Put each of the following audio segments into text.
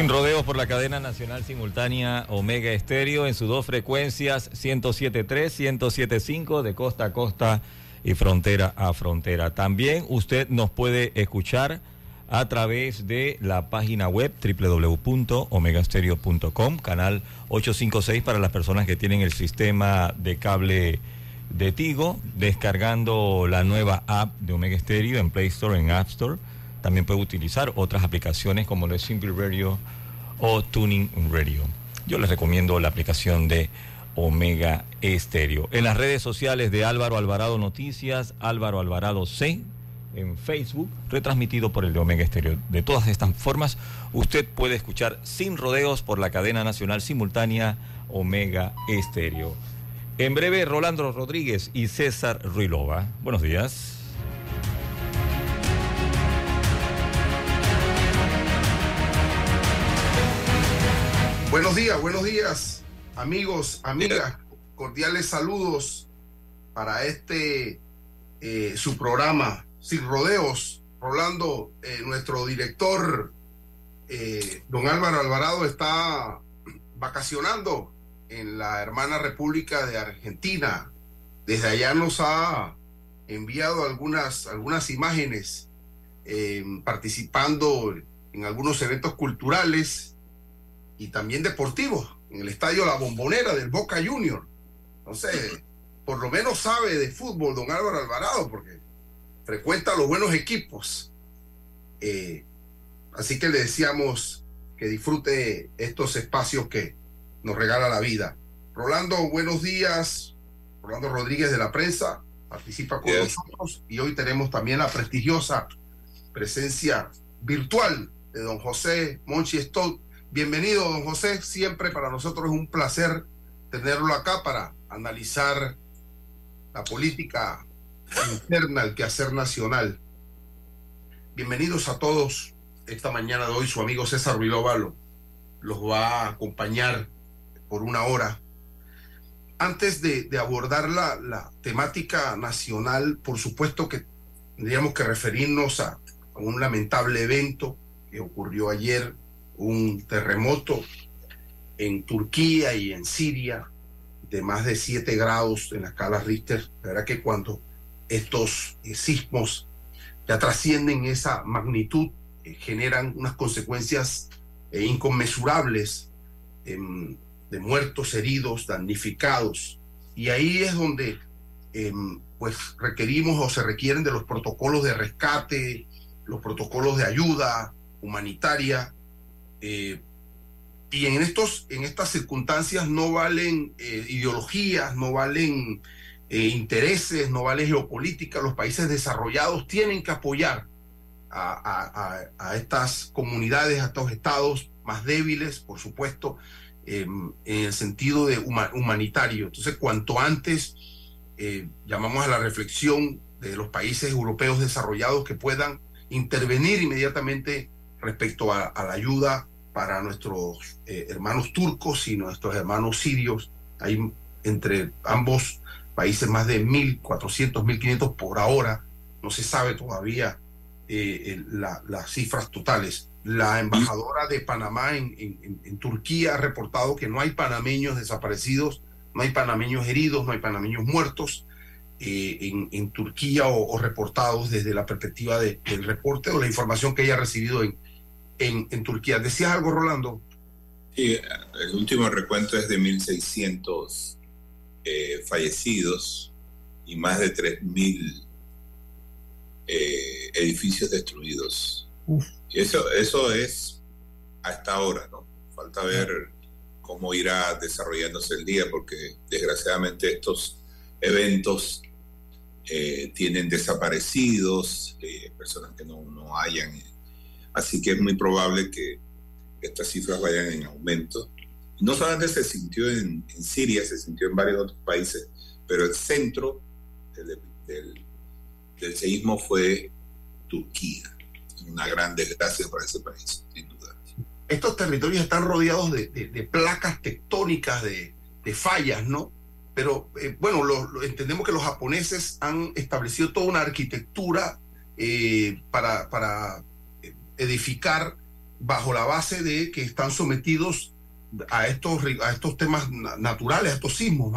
Sin rodeos por la cadena nacional simultánea Omega Estéreo en sus dos frecuencias 107.3, 107.5 de costa a costa y frontera a frontera. También usted nos puede escuchar a través de la página web www.omegastereo.com, canal 856 para las personas que tienen el sistema de cable de Tigo, descargando la nueva app de Omega Stereo en Play Store, en App Store también puede utilizar otras aplicaciones como lo es Simple Radio o Tuning Radio. Yo les recomiendo la aplicación de Omega Estéreo. En las redes sociales de Álvaro Alvarado Noticias, Álvaro Alvarado C, en Facebook, retransmitido por el de Omega Estéreo. De todas estas formas, usted puede escuchar sin rodeos por la cadena nacional simultánea Omega Estéreo. En breve, Rolando Rodríguez y César Ruilova. Buenos días. Buenos días, buenos días, amigos, amigas. Cordiales saludos para este eh, su programa Sin Rodeos. Rolando, eh, nuestro director, eh, don Álvaro Alvarado, está vacacionando en la hermana República de Argentina. Desde allá nos ha enviado algunas, algunas imágenes participando en algunos eventos culturales y también deportivo en el estadio La Bombonera del Boca Junior. Entonces, por lo menos sabe de fútbol don Álvaro Alvarado, porque frecuenta los buenos equipos. Eh, así que le decíamos que disfrute estos espacios que nos regala la vida. Rolando, buenos días. Rolando Rodríguez de la prensa participa con nosotros y hoy tenemos también la prestigiosa presencia virtual de don José Monchi Stott, Bienvenido, don José. Siempre para nosotros es un placer tenerlo acá para analizar la política interna, el quehacer nacional. Bienvenidos a todos. Esta mañana de hoy su amigo César Ruilova los va a acompañar por una hora. Antes de, abordar la, la, temática nacional, por supuesto que tendríamos que referirnos a un lamentable evento que ocurrió ayer un terremoto en Turquía y en Siria de más de 7 grados en la escala Richter. La verdad que cuando estos eh, sismos ya trascienden esa magnitud, eh, generan unas consecuencias eh, inconmensurables em, de muertos, heridos, damnificados. Y ahí es donde em, pues requerimos o se requieren de los protocolos de rescate, los protocolos de ayuda humanitaria, eh, y en, estos, en estas circunstancias no valen eh, ideologías, no valen eh, intereses, no vale geopolítica. Los países desarrollados tienen que apoyar a, estas comunidades, a estos estados más débiles, por supuesto, em, en el sentido de humanitario. Entonces, cuanto antes llamamos a la reflexión de los países europeos desarrollados que puedan intervenir inmediatamente respecto a, la ayuda para nuestros eh, hermanos turcos y nuestros hermanos sirios. Hay entre ambos países más de 1.400, 1.500 por ahora. No se sabe todavía eh, las cifras totales. La embajadora de Panamá en, Turquía ha reportado que no hay panameños desaparecidos, no hay panameños heridos, no hay panameños muertos eh, en, Turquía o, reportados desde la perspectiva del reporte o la información que ella ha recibido en, en, en Turquía. ¿Decías algo, Rolando? Sí, el último recuento es de 1.600 eh, fallecidos y más de 3.000 eh, edificios destruidos. Y eso, eso es hasta ahora, ¿no? Falta ver cómo irá desarrollándose el día, porque desgraciadamente estos eventos eh, tienen desaparecidos, eh, personas que no, no hayan. Así que es muy probable que estas cifras vayan en aumento. No solamente se sintió en, Siria, se sintió en varios otros países, pero el centro del, del, del seísmo fue Turquía. Una gran desgracia para ese país, sin duda. Estos territorios están rodeados de, placas tectónicas, de, fallas, ¿no? Pero eh, bueno, entendemos que los japoneses han establecido toda una arquitectura eh, para edificar bajo la base de que están sometidos a estos, a estos temas naturales, a estos sismos.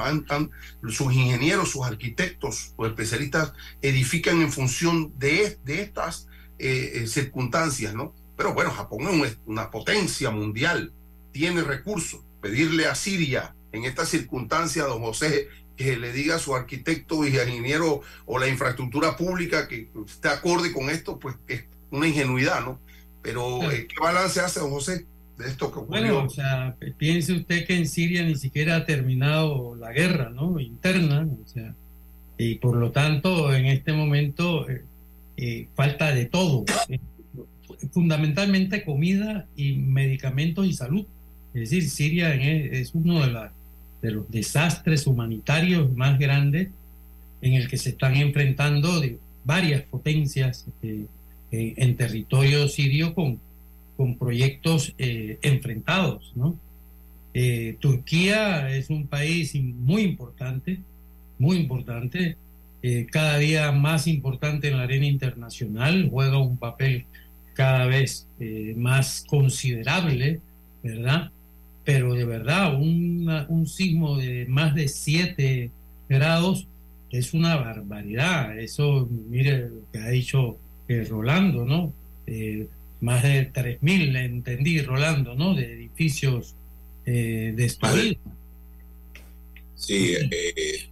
sus ingenieros, sus arquitectos, sus especialistas edifican en función de, de estas eh, eh, circunstancias, ¿no? Pero bueno, Japón es una potencia mundial, tiene recursos. Pedirle a Siria en esta circunstancia, don José, que le diga a su arquitecto y ingeniero o la infraestructura pública que esté acorde con esto, pues es una ingenuidad, ¿no? Pero, eh, ¿qué balance hace, don José? de esto que ocurrió. Bueno, o sea, piense usted que en Siria ni siquiera ha terminado la guerra, ¿no? Interna, o sea, y por lo tanto, en este momento eh, eh, falta de todo, eh, fundamentalmente comida y medicamentos y salud. Es decir, Siria es, uno de, la, de los desastres humanitarios más grandes en el que se están enfrentando de varias potencias en territorio sirio con con proyectos eh, enfrentados. ¿no? Eh, Turquía es un país muy importante, muy importante, eh, cada día más importante en la arena internacional, juega un papel cada vez más considerable, ¿verdad? Pero de verdad, un sismo de más de 7 grados es una barbaridad. Eso, mire lo que ha dicho Rolando, ¿no? más de 3.000, entendí, Rolando, ¿no? De edificios eh, destruidos. Sí, eh,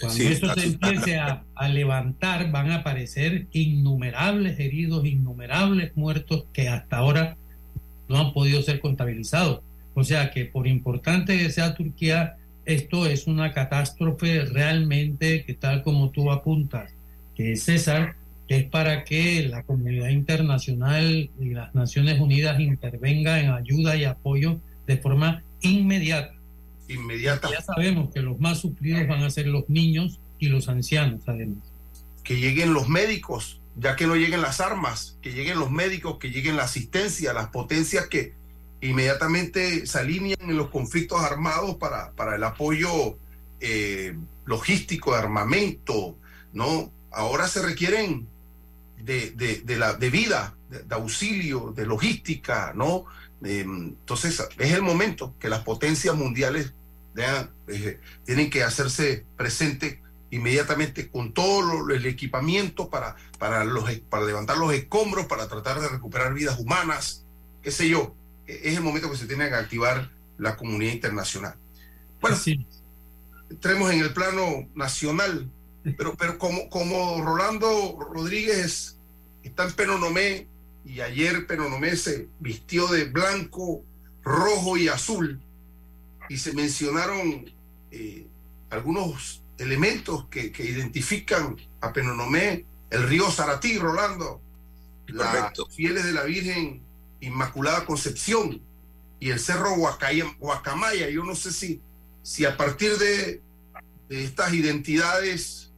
Cuando eso se empiece a, levantar, van a aparecer innumerables heridos, innumerables muertos que hasta ahora no han podido ser contabilizados. O sea que por importante que sea Turquía, esto es una catástrofe realmente que tal como tú apuntas, que César, es para que la comunidad internacional y las Naciones Unidas intervengan en ayuda y apoyo de forma inmediata. Inmediata. Ya sabemos que los más sufridos van a ser los niños y los ancianos, además. Que lleguen los médicos, ya que no lleguen las armas, que lleguen los médicos, que lleguen la asistencia, las potencias que inmediatamente se alinean en los conflictos armados para, para el apoyo eh, logístico de armamento, ¿no? Ahora se requieren de, de, la, de vida, de, auxilio, de logística, ¿no? entonces, es el momento que las potencias mundiales eh, tienen que hacerse presentes inmediatamente con todo el equipamiento para, para, los, para levantar los escombros, para tratar de recuperar vidas humanas, qué sé yo. E, es el momento que se tiene que activar la comunidad internacional. Bueno, sí. entremos en el plano nacional. Pero, pero como, como Rolando Rodríguez está en Penonomé y ayer Penonomé se vistió de blanco, rojo y azul y se mencionaron eh, algunos elementos que, identifican a Penonomé, el río Saratí, Rolando, las fieles de la Virgen Inmaculada Concepción y el cerro Guacamaya. Yo no sé si, si a partir de, de estas identidades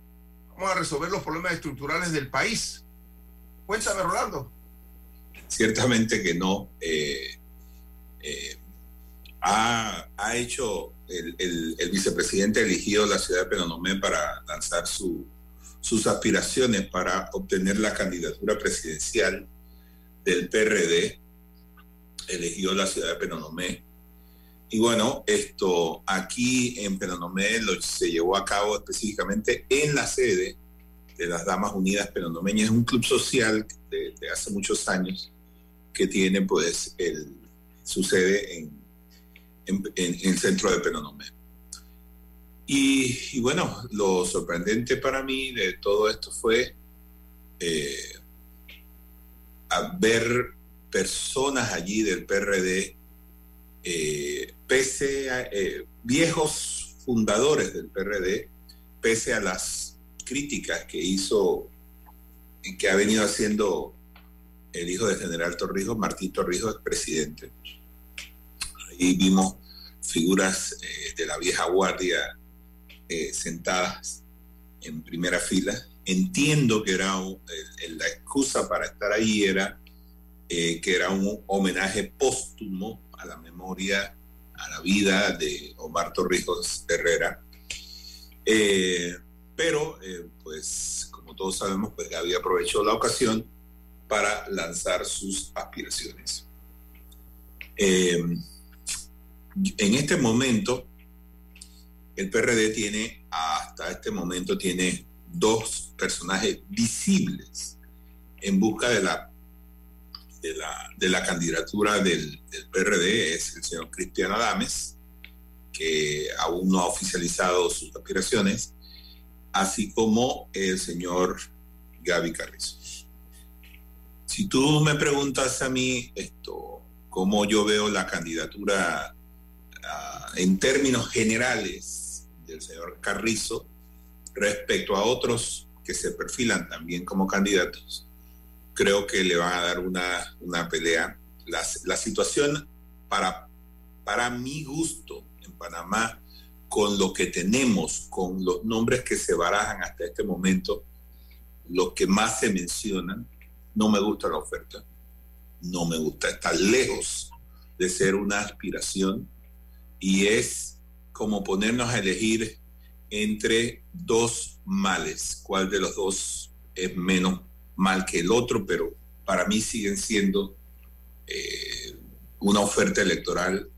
vamos a resolver los problemas estructurales del país. Cuéntame, Rolando. Ciertamente que no. Eh, eh, ha, hecho el, vicepresidente elegido la ciudad de Penonomé para lanzar sus aspiraciones para obtener la candidatura presidencial del PRD. Eligió la ciudad de Penonomé y bueno, esto aquí en Penonomé lo, se llevó a cabo específicamente en la sede de las Damas Unidas Penonomeñas, un club social de, hace muchos años que tiene pues el, su sede en, en, el centro de Penonomé. Y, bueno, lo sorprendente para mí de todo esto fue eh, ver personas allí del PRD, eh, pese a eh, viejos fundadores del PRD, pese a las críticas que hizo, que ha venido haciendo el hijo del general Torrijos, Martín Torrijos, presidente. Ahí vimos figuras eh, de la vieja guardia sentadas en primera fila. Entiendo que era la excusa para estar ahí era eh, que era un homenaje póstumo a la memoria, a la vida de Omar Torrijos Herrera. Eh, pero, eh, pues, como todos sabemos, pues Gaby aprovechó la ocasión para lanzar sus aspiraciones. en este momento, el PRD tiene, hasta este momento, tiene dos personajes visibles en busca de la de la, de la candidatura del, PRD es el señor Cristian Adames, que aún no ha oficializado sus aspiraciones, así como el señor Gaby Carrizo. Si tú me preguntas a mí esto, cómo yo veo la candidatura ah, en términos generales del señor Carrizo respecto a otros que se perfilan también como candidatos, creo que le van a dar una, una pelea. La, la, situación para, para mi gusto en Panamá, con lo que tenemos, con los nombres que se barajan hasta este momento, los que más se mencionan, no me gusta la oferta. No me gusta, está lejos de ser una aspiración y es como ponernos a elegir entre dos males, cuál de los dos es menos mal que el otro, pero para mí siguen siendo eh, una oferta electoral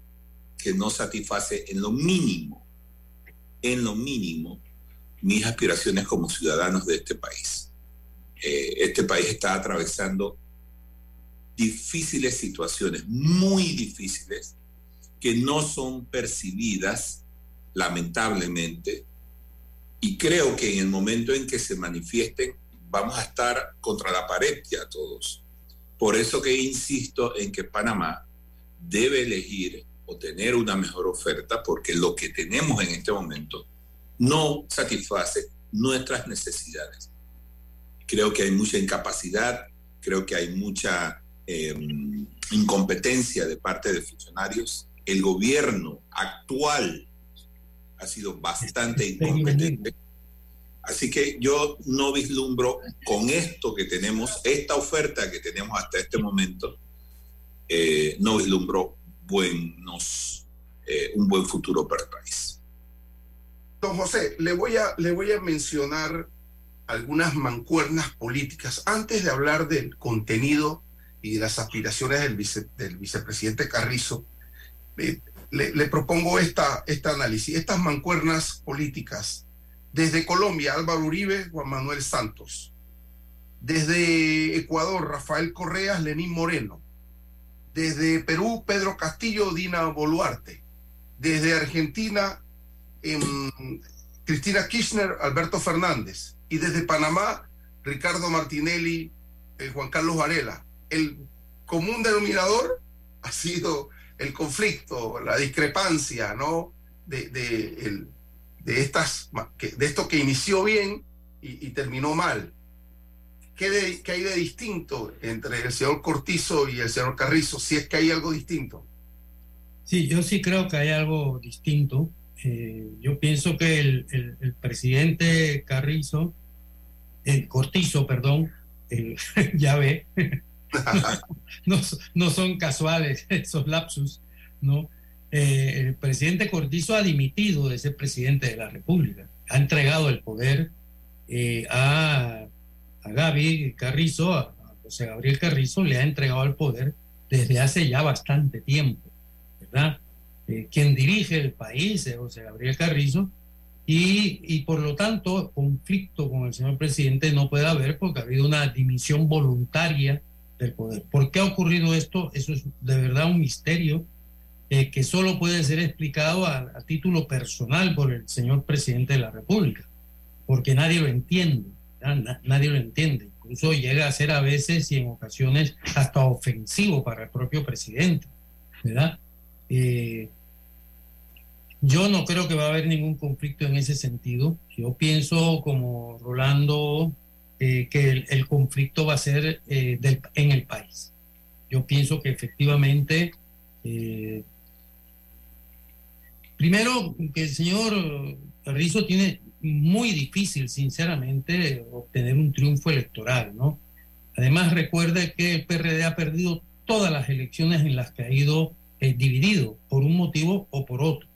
que no satisface en lo mínimo, en lo mínimo, mis aspiraciones como ciudadanos de este país. Eh, este país está atravesando difíciles situaciones, muy difíciles, que no son percibidas, lamentablemente, y creo que en el momento en que se manifiesten vamos a estar contra la pared ya todos. Por eso que insisto en que Panamá debe elegir o tener una mejor oferta porque lo que tenemos en este momento no satisface nuestras necesidades. Creo que hay mucha incapacidad, creo que hay mucha em, incompetencia de parte de funcionarios. El gobierno actual ha sido bastante incompetente Así que yo no vislumbro con esto que tenemos, esta oferta que tenemos hasta este momento, eh, no vislumbro buenos, eh, un buen futuro para el país. Don José, le voy, a, le voy a mencionar algunas mancuernas políticas antes de hablar del contenido y de las aspiraciones del, del vicepresidente Carrizo. le, le, propongo esta, esta análisis. Estas mancuernas políticas desde Colombia, Álvaro Uribe, Juan Manuel Santos. Desde Ecuador, Rafael Correas, Lenín Moreno. Desde Perú, Pedro Castillo, Dina Boluarte. Desde Argentina, em, Cristina Kirchner, Alberto Fernández. Y desde Panamá, Ricardo Martinelli, Juan Carlos Varela. El común denominador ha sido el conflicto, la discrepancia, ¿no? De, de el, de, estas, de esto que inició bien y, terminó mal. ¿Qué, hay de distinto entre el señor Cortizo y el señor Carrizo, si es que hay algo distinto? Sí, yo sí creo que hay algo distinto. Eh, yo pienso que el, el, presidente Carrizo, el Cortizo, perdón, ya ve, no, no, son casuales esos lapsus, ¿no? Eh, el presidente Cortizo ha dimitido de ser presidente de la República, ha entregado el poder eh, a, a Gaby Carrizo, a, José Gabriel Carrizo, le ha entregado el poder desde hace ya bastante tiempo, ¿verdad? Eh, quien dirige el país es José Gabriel Carrizo, y, y, por lo tanto conflicto con el señor presidente no puede haber porque ha habido una dimisión voluntaria del poder. ¿Por qué ha ocurrido esto? Eso es de verdad un misterio eh, que solo puede ser explicado a, a, título personal por el señor presidente de la República, porque nadie lo entiende, nadie lo entiende. Incluso llega a ser a veces y en ocasiones hasta ofensivo para el propio presidente, ¿verdad? Eh, yo no creo que va a haber ningún conflicto en ese sentido. Yo pienso, como Rolando, eh, que el, conflicto va a ser eh, en el país. Yo pienso que efectivamente, primero, que el señor Carrizo tiene muy difícil, sinceramente, obtener un triunfo electoral, ¿no? Además, recuerde que el PRD ha perdido todas las elecciones en las que ha ido eh, dividido por un motivo o por otro.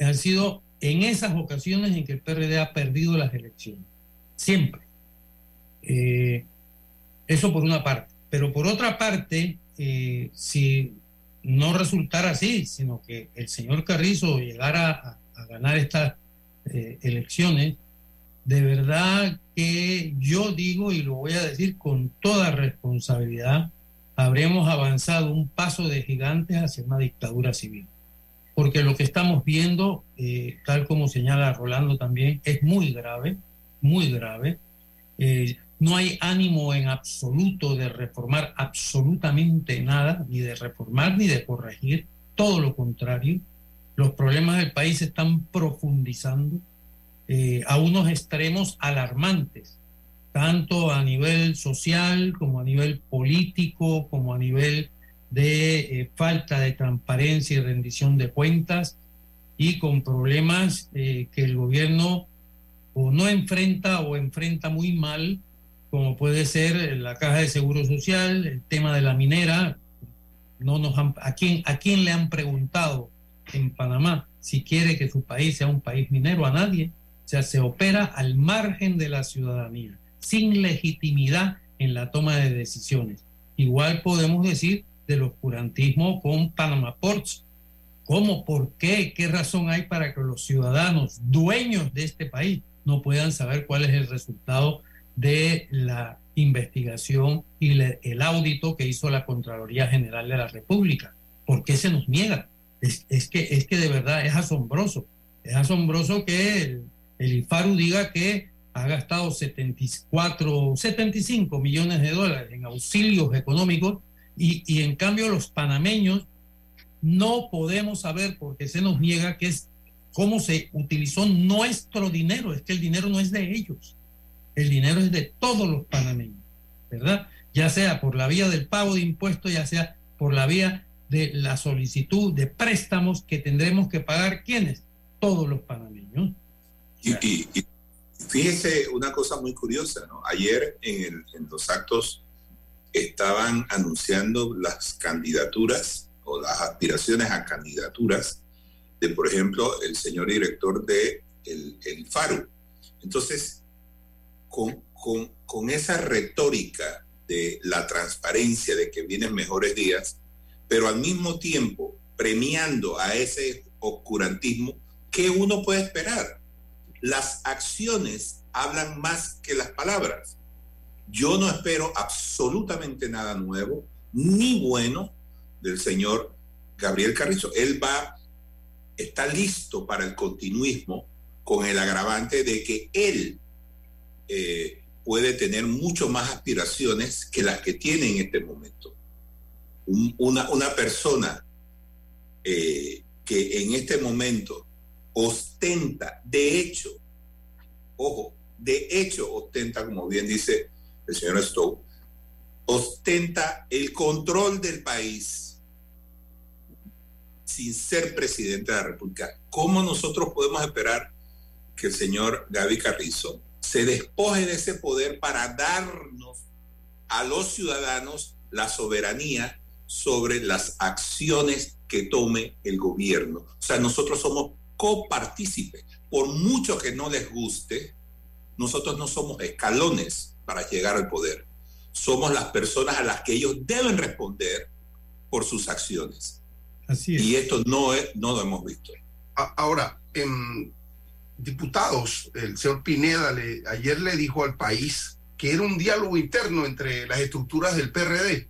Han sido en esas ocasiones en que el PRD ha perdido las elecciones. Siempre. Eh, eso por una parte. Pero por otra parte, eh, si no resultara así, sino que el señor Carrizo llegara a, a ganar estas eh, elecciones, de verdad que yo digo y lo voy a decir con toda responsabilidad, habremos avanzado un paso de gigantes hacia una dictadura civil. Porque lo que estamos viendo, eh, tal como señala Rolando también, es muy grave, muy grave. Eh, no hay ánimo en absoluto de reformar absolutamente nada, ni de reformar ni de corregir, todo lo contrario. Los problemas del país se están profundizando eh, a unos extremos alarmantes, tanto a nivel social como a nivel político, como a nivel de eh, falta de transparencia y rendición de cuentas, y con problemas eh, que el gobierno o no enfrenta o enfrenta muy mal, como puede ser la caja de seguro social, el tema de la minera. No nos ¿a, quién, ¿A quién le han preguntado en Panamá si quiere que su país sea un país minero? A nadie. O sea, se opera al margen de la ciudadanía, sin legitimidad en la toma de decisiones. Igual podemos decir del oscurantismo con Panama Ports. ¿Cómo? ¿Por qué? ¿Qué razón hay para que los ciudadanos dueños de este país no puedan saber cuál es el resultado de la investigación y el audito que hizo la Contraloría General de la República? ¿Por qué se nos niega? Es, es, que, es que de verdad es asombroso. Es asombroso que el, el IFARU diga que ha gastado 74, 75 millones de dólares en auxilios económicos y, y, en cambio los panameños no podemos saber porque se nos niega que es cómo se utilizó nuestro dinero, es que el dinero no es de ellos, el dinero es de todos los panameños, ¿verdad? Ya sea por la vía del pago de impuestos, ya sea por la vía de la solicitud de préstamos que tendremos que pagar quienes, todos los panameños. Y, fíjese una cosa muy curiosa, ¿no? Ayer en, el, en, los actos estaban anunciando las candidaturas o las aspiraciones a candidaturas de, por ejemplo, el señor director de el, el FARU. Entonces, con, con, con esa retórica de la transparencia, de que vienen mejores días, pero al mismo tiempo premiando a ese oscurantismo, ¿qué uno puede esperar? las acciones hablan más que las palabras. Yo no espero absolutamente nada nuevo ni bueno del señor Gabriel Carrizo. Él va, está listo para el continuismo con el agravante de que él eh, puede tener mucho más aspiraciones que las que tiene en este momento. Un, una, una, persona eh, que en este momento ostenta, de hecho, ojo, de hecho ostenta, como bien dice el señor Stowe, ostenta el control del país sin ser presidente de la República. ¿Cómo nosotros podemos esperar que el señor Gaby Carrizo se despoje de ese poder para darnos a los ciudadanos la soberanía sobre las acciones que tome el gobierno? O sea, nosotros somos copartícipes. Por mucho que no les guste, nosotros no somos escalones para llegar al poder. Somos las personas a las que ellos deben responder por sus acciones. Así es. Y esto no, es, no lo hemos visto. Ahora, en diputados, el señor Pineda le, ayer le dijo al país que era un diálogo interno entre las estructuras del PRD,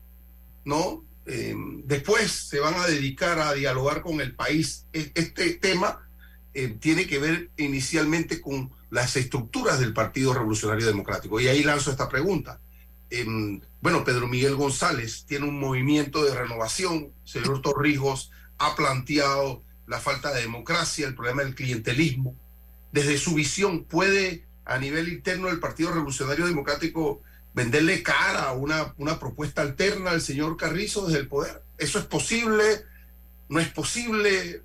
¿no? Eh, después se van a dedicar a dialogar con el país. E, este tema eh, tiene que ver inicialmente con las estructuras del Partido Revolucionario Democrático. Y ahí lanzo esta pregunta. Em, bueno, Pedro Miguel González tiene un movimiento de renovación. Señor Torrijos ha planteado la falta de democracia, el problema del clientelismo. Desde su visión, ¿puede a nivel interno del Partido Revolucionario Democrático venderle cara a una, una propuesta alterna al señor Carrizo desde el poder? ¿Eso es posible? ¿No es posible?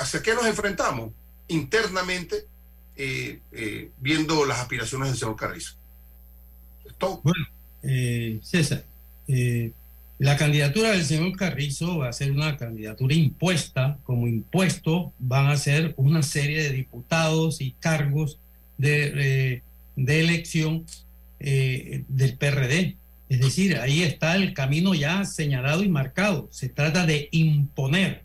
¿Hacia qué nos enfrentamos? Internamente, eh, eh, viendo las aspiraciones del señor Carrizo. Bueno, eh, César, la candidatura del señor Carrizo va a ser una candidatura impuesta. Como impuesto van a ser una serie de diputados y cargos de, de elección del PRD. Es decir, ahí está el camino ya señalado y marcado. Se trata de imponer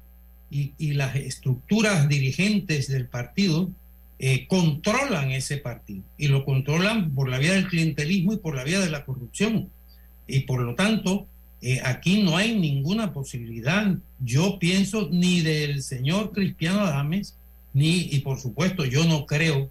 y, las estructuras dirigentes del partido eh, controlan ese partido y lo controlan por la vía del clientelismo y por la vía de la corrupción. Y por lo tanto, eh, aquí no hay ninguna posibilidad, yo pienso, ni del señor Cristiano Adames, ni, y por supuesto, yo no creo,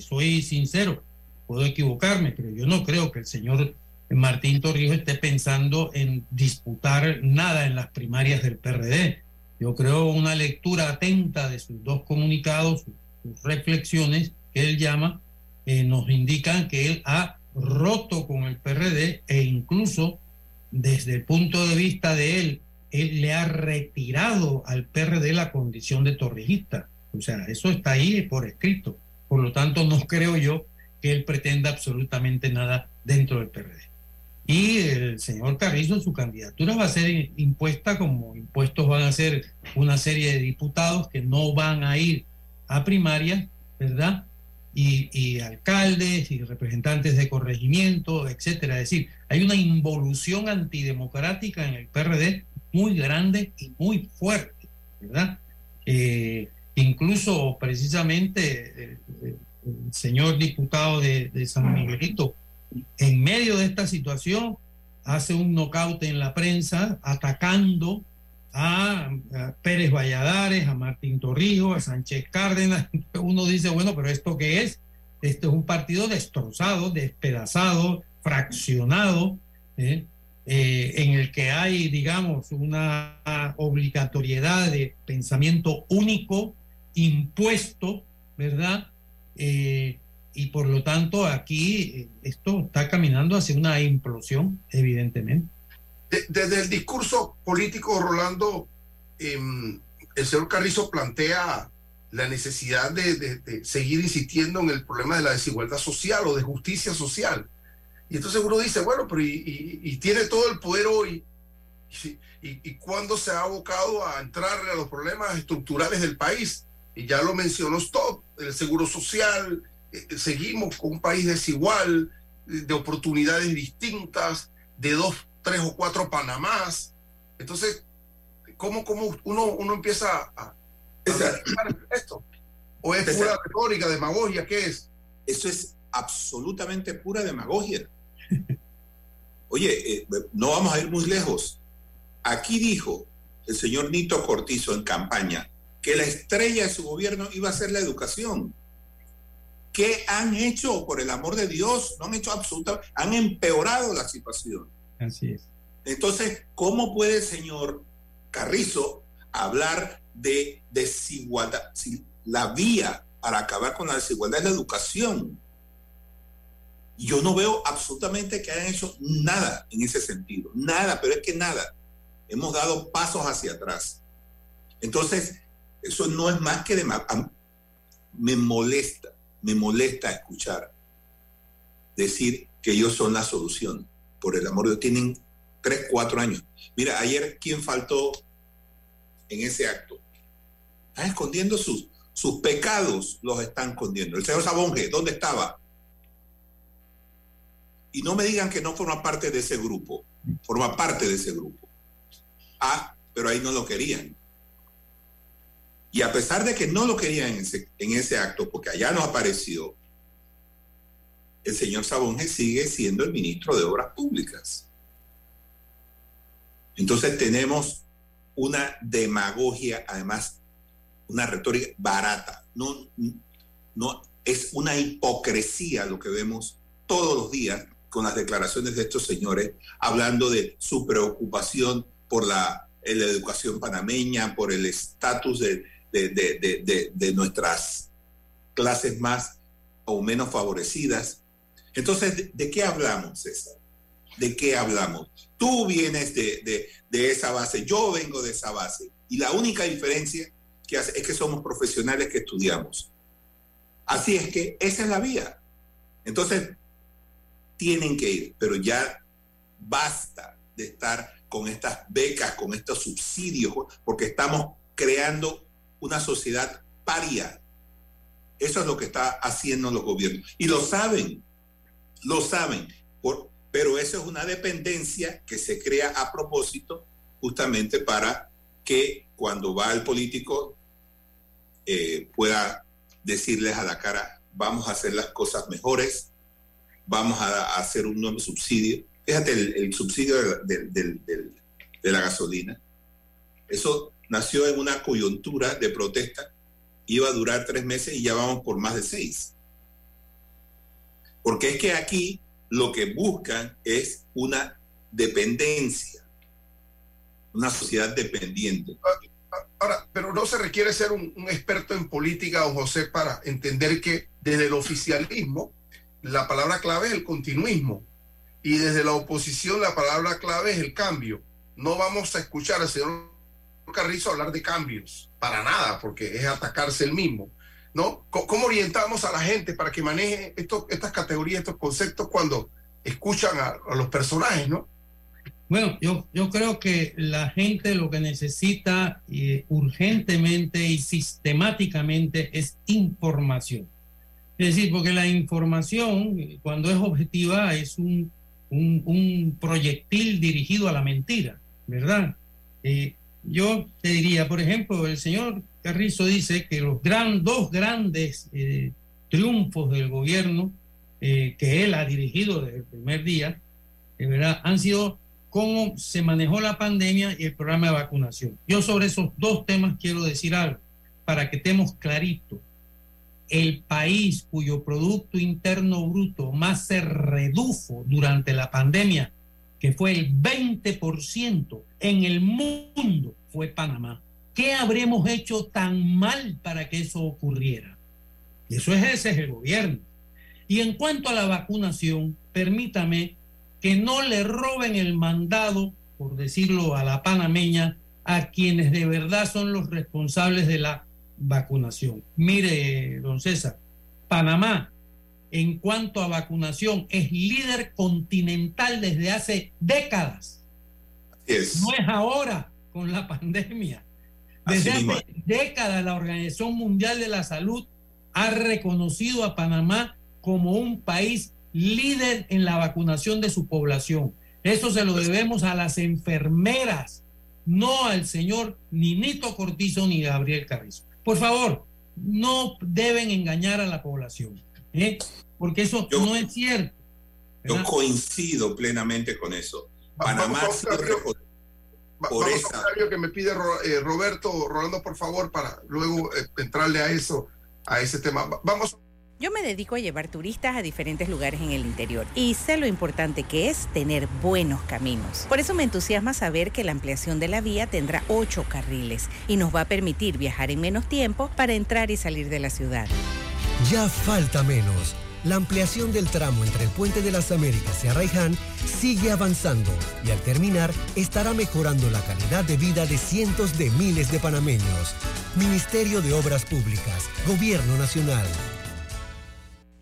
soy sincero, puedo equivocarme, pero yo no creo que el señor Martín Torrijos esté pensando en disputar nada en las primarias del PRD. Yo creo una lectura atenta de sus dos comunicados, sus, reflexiones que él llama, eh, nos indican que él ha roto con el PRD e incluso desde el punto de vista de él, él le ha retirado al PRD la condición de torrijista. O sea, eso está ahí por escrito. Por lo tanto, no creo yo que él pretenda absolutamente nada dentro del PRD. Y el señor Carrizo, su candidatura va a ser impuesta como impuestos van a ser una serie de diputados que no van a ir a primaria, ¿verdad? Y, alcaldes y representantes de corregimiento, etcétera. Es decir, hay una involución antidemocrática en el PRD muy grande y muy fuerte, ¿verdad? Eh, incluso precisamente eh, el, señor diputado de, San Miguelito en medio de esta situación, hace un nocaute en la prensa atacando a, Pérez Valladares, a Martín Torrijos, a Sánchez Cárdenas. Uno dice, bueno, pero ¿esto qué es? Este es un partido destrozado, despedazado, fraccionado, ¿eh? Eh, en el que hay, digamos, una obligatoriedad de pensamiento único, impuesto, ¿verdad? Eh, y por lo tanto aquí eh, esto está caminando hacia una implosión, evidentemente. Desde el discurso político, Rolando, em, el señor Carrizo plantea la necesidad de, seguir insistiendo en el problema de la desigualdad social o de justicia social. Y entonces uno dice, bueno, pero y, tiene todo el poder hoy, y, y cuándo se ha abocado a entrar a los problemas estructurales del país. Y ya lo mencionó Stop, el seguro social, eh, seguimos con un país desigual, de oportunidades distintas, de dos, tres o cuatro Panamás. Entonces, ¿cómo, cómo uno, uno empieza a, esto? ¿O es pura retórica, demagogia? ¿Qué es? Eso es absolutamente pura demagogia. Oye, eh, no vamos a ir muy lejos. Aquí dijo el señor Nito Cortizo en campaña que la estrella de su gobierno iba a ser la educación. ¿Qué han hecho, por el amor de Dios? No han hecho absolutamente, han empeorado la situación. Así es. Entonces, ¿cómo puede el señor Carrizo hablar de desigualdad? Si la vía para acabar con la desigualdad es la educación. Yo no veo absolutamente que hayan hecho nada en ese sentido. Nada, pero es que nada. Hemos dado pasos hacia atrás. Entonces, eso no es más que de... Me molesta me molesta escuchar decir que ellos son la solución. Por el amor de Dios, tienen tres, cuatro años. Mira, ayer, ¿quién faltó en ese acto? Están escondiendo sus, sus pecados, los están escondiendo. El señor Sabonge, ¿dónde estaba? Y no me digan que no forma parte de ese grupo, forma parte de ese grupo. Ah, pero ahí no lo querían. Y a pesar de que no lo querían en ese, acto, porque allá no apareció, el señor Sabonge sigue siendo el ministro de Obras Públicas. Entonces tenemos una demagogia, además, una retórica barata. No, no, es una hipocresía lo que vemos todos los días con las declaraciones de estos señores, hablando de su preocupación por la, educación panameña, por el estatus de, de, nuestras clases más o menos favorecidas. Entonces, ¿de, qué hablamos, César? ¿De qué hablamos? Tú vienes de, esa base, yo vengo de esa base. Y la única diferencia que hace es que somos profesionales que estudiamos. Así es que esa es la vía. Entonces, tienen que ir, pero ya basta de estar con estas becas, con estos subsidios, porque estamos creando una sociedad paria. Eso es lo que está haciendo los gobiernos. Y lo saben, lo saben, pero eso es una dependencia que se crea a propósito justamente para que cuando va el político eh, pueda decirles a la cara, vamos a hacer las cosas mejores, vamos a, hacer un nuevo subsidio. Fíjate, el, subsidio de, la gasolina. Eso nació en una coyuntura de protesta, iba a durar tres meses y ya vamos por más de seis. Porque es que aquí lo que buscan es una dependencia, una sociedad dependiente. Ahora, pero no se requiere ser un, experto en política, don José, para entender que desde el oficialismo la palabra clave es el continuismo. Y desde la oposición la palabra clave es el cambio. No vamos a escuchar al señor Carrizo hablar de cambios, para nada, porque es atacarse el mismo. ¿no? ¿Cómo orientamos a la gente para que maneje estas categorías, estos conceptos cuando escuchan a, los personajes, ¿no? Bueno, yo, yo creo que la gente lo que necesita eh, urgentemente y sistemáticamente es información. Es decir, porque la información, cuando es objetiva, es un, un, proyectil dirigido a la mentira, ¿verdad? Eh, yo te diría, por ejemplo, el señor Carrizo dice que los dos grandes eh, triunfos del gobierno eh, que él ha dirigido desde el primer día, ¿verdad? han sido cómo se manejó la pandemia y el programa de vacunación. Yo sobre esos dos temas quiero decir algo, para que estemos claritos el país cuyo Producto Interno Bruto más se redujo durante la pandemia, que fue el 20% en el mundo, fue Panamá. ¿Qué habremos hecho tan mal para que eso ocurriera? Y eso es ese es el gobierno. Y en cuanto a la vacunación, permítame que no le roben el mandado, por decirlo a la panameña, a quienes de verdad son los responsables de la vacunación. Mire, don César, Panamá, en cuanto a vacunación, es líder continental desde hace décadas. No es ahora con la pandemia. Desde hace décadas la Organización Mundial de la Salud ha reconocido a Panamá como un país líder en la vacunación de su población. Eso se lo debemos a las enfermeras, no al señor Ninito Cortizo ni Gabriel Carrizo. Por favor, no deben engañar a la población, ¿eh? porque eso no es cierto. Yo coincido plenamente con eso. Panamá por esa... que me pide eh, Roberto, Rolando, por favor, para luego eh, entrarle a eso, a ese tema. Vamos. Yo me dedico a llevar turistas a diferentes lugares en el interior y sé lo importante que es tener buenos caminos. Por eso me entusiasma saber que la ampliación de la vía tendrá ocho carriles y nos va a permitir viajar en menos tiempo para entrar y salir de la ciudad. Ya falta menos. La ampliación del tramo entre el Puente de las Américas y Arraiján sigue avanzando y al terminar estará mejorando la calidad de vida de cientos de miles de panameños. Ministerio de Obras Públicas, Gobierno Nacional.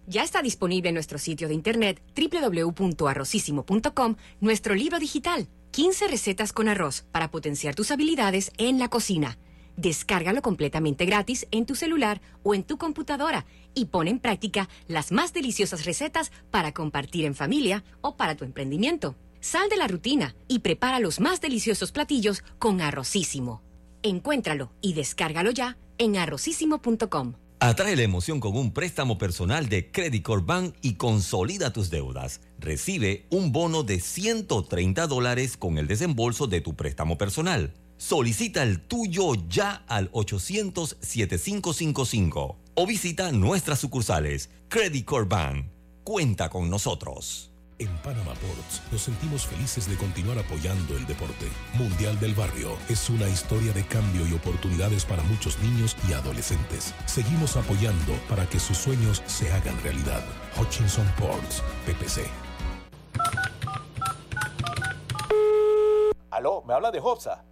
Ya está disponible en nuestro sitio de internet www.arrocísimo.com nuestro libro digital, 15 recetas con arroz para potenciar tus habilidades en la cocina. Descárgalo completamente gratis en tu celular o en tu computadora y pon en práctica las más deliciosas recetas para compartir en familia o para tu emprendimiento. Sal de la rutina y prepara los más deliciosos platillos con Arrocísimo. Encuéntralo y descárgalo ya en arrocísimo.com. Atrae la emoción con un préstamo personal de Credit Bank y consolida tus deudas. Recibe un bono de 130 dólares con el desembolso de tu préstamo personal. Solicita el tuyo ya al 800-7555 o visita nuestras sucursales. Credit Corp Bank. Cuenta con nosotros. En Panama Ports nos sentimos felices de continuar apoyando el deporte. Mundial del Barrio es una historia de cambio y oportunidades para muchos niños y adolescentes. Seguimos apoyando para que sus sueños se hagan realidad. Hutchinson Ports, PPC. Aló, ¿me habla de Hopsa?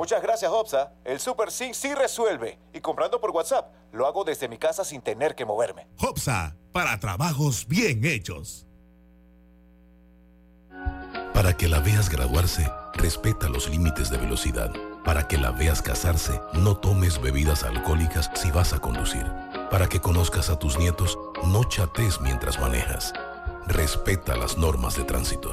Muchas gracias, Hopsa. El Super Sync sí resuelve. Y comprando por WhatsApp, lo hago desde mi casa sin tener que moverme. Hopsa, para trabajos bien hechos. Para que la veas graduarse, respeta los límites de velocidad. Para que la veas casarse, no tomes bebidas alcohólicas si vas a conducir. Para que conozcas a tus nietos, no chates mientras manejas. Respeta las normas de tránsito.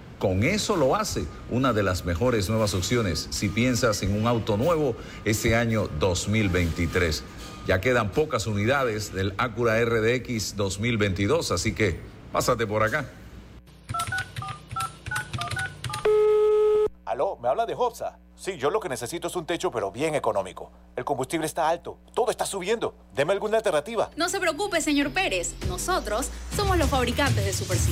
con eso lo hace una de las mejores nuevas opciones si piensas en un auto nuevo este año 2023. Ya quedan pocas unidades del Acura RDX 2022, así que pásate por acá. Aló, ¿me habla de Hopsa? Sí, yo lo que necesito es un techo, pero bien económico. El combustible está alto, todo está subiendo. Deme alguna alternativa. No se preocupe, señor Pérez. Nosotros somos los fabricantes de Super C.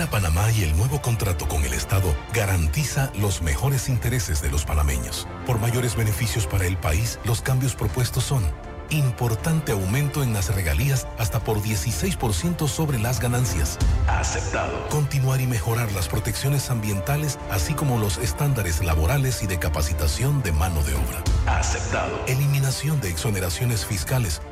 Minera Panamá y el nuevo contrato con el Estado garantiza los mejores intereses de los panameños. Por mayores beneficios para el país, los cambios propuestos son importante aumento en las regalías hasta por 16% sobre las ganancias. Aceptado. Continuar y mejorar las protecciones ambientales, así como los estándares laborales y de capacitación de mano de obra. Aceptado. Eliminación de exoneraciones fiscales.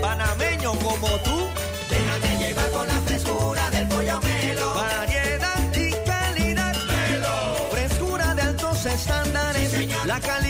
panameño como tú. Déjate llevar por la frescura del pollo melo. Variedad y calidad. Melo. Frescura de altos estándares. la calidad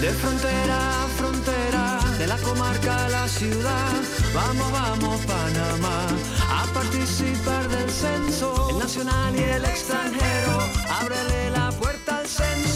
De frontera a frontera, de la comarca a la ciudad, vamos, vamos Panamá, a participar del censo, el nacional y el extranjero, ábrele la puerta al censo,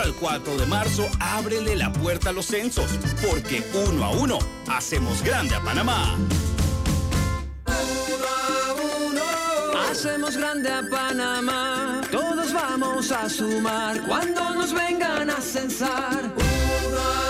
8 de enero al 4 de marzo, ábrele la puerta a los censos, porque uno a uno hacemos grande a Panamá. Hacemos grande a Panamá, todos vamos a sumar cuando nos vengan a censar. Uno a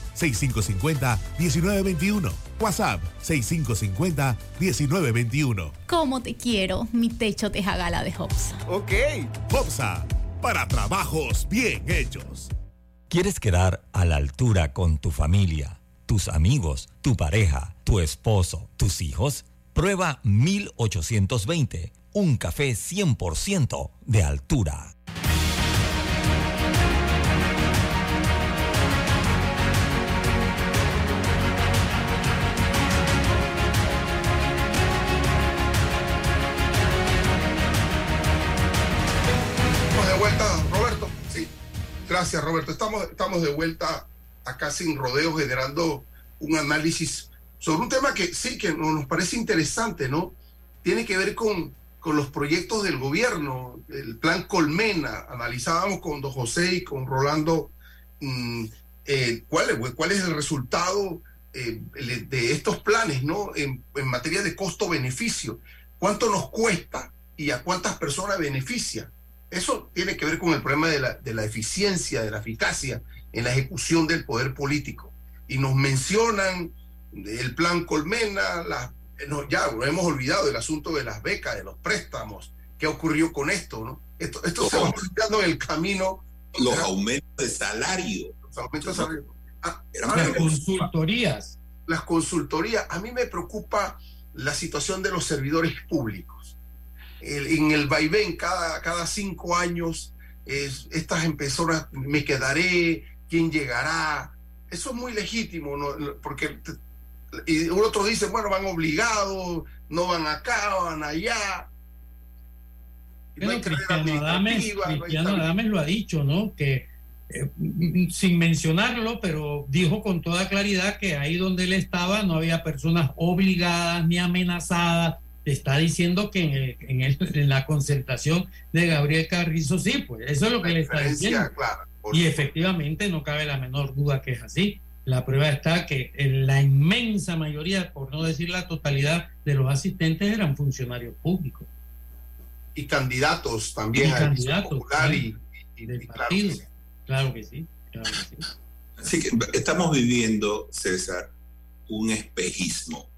6550-1921. WhatsApp 6550-1921. ¿Cómo te quiero, mi techo de jagala de Hopsa? Ok. Hopsa, para trabajos bien hechos. ¿Quieres quedar a la altura con tu familia, tus amigos, tu pareja, tu esposo, tus hijos? Prueba 1820, un café 100% de altura. Roberto. Sí, gracias, Roberto. Estamos, estamos de vuelta acá sin rodeo, generando un análisis sobre un tema que sí, que no- nos parece interesante, ¿no? Tiene que ver con, con los proyectos del gobierno, el plan Colmena. Analizábamos con don José y con Rolando mm, eh, cuál, es- el resultado eh, de estos planes, ¿no? En, en materia de costo-beneficio. ¿Cuánto nos cuesta y a cuántas personas beneficia? Eso tiene que ver con el problema de la, de la eficiencia, de la eficacia en la ejecución del poder político. Y nos mencionan el plan Colmena, la- no, ya lo hemos olvidado el asunto de las becas, de los préstamos, qué ocurrió con esto, ¿no? Esto, esto se va olvidando en el camino. Los aumentos de salario. Los aumentos de salario. Ah, Las me- consultorías. las consultorías, a mí me preocupa la situación de los servidores públicos. El- en el vaivén, cada, cada cinco años, es- estas personas, me quedaré, quién llegará. Eso es muy legítimo, ¿no? porque y otros dicen, bueno, van obligados, no van acá, van allá. Y no Cristiano Adames, no Cristiano Adames lo ha dicho, ¿no? Que eh, mm, sin mencionarlo, pero dijo con toda claridad que ahí donde él estaba no había personas obligadas ni amenazadas. Está diciendo que en, el- en, el- en la concentración de Gabriel Carrizo sí, pues eso es lo que le está diciendo. clara, por Y efectivamente no cabe la menor duda que es así. La prueba está que en la inmensa mayoría, por no decir la totalidad de los asistentes eran funcionarios públicos. y candidatos también Y a candidatos, popular sí, y, y- del partido. que sí. Claro que sí, claro que sí. Así que estamos viviendo, César, un espejismo.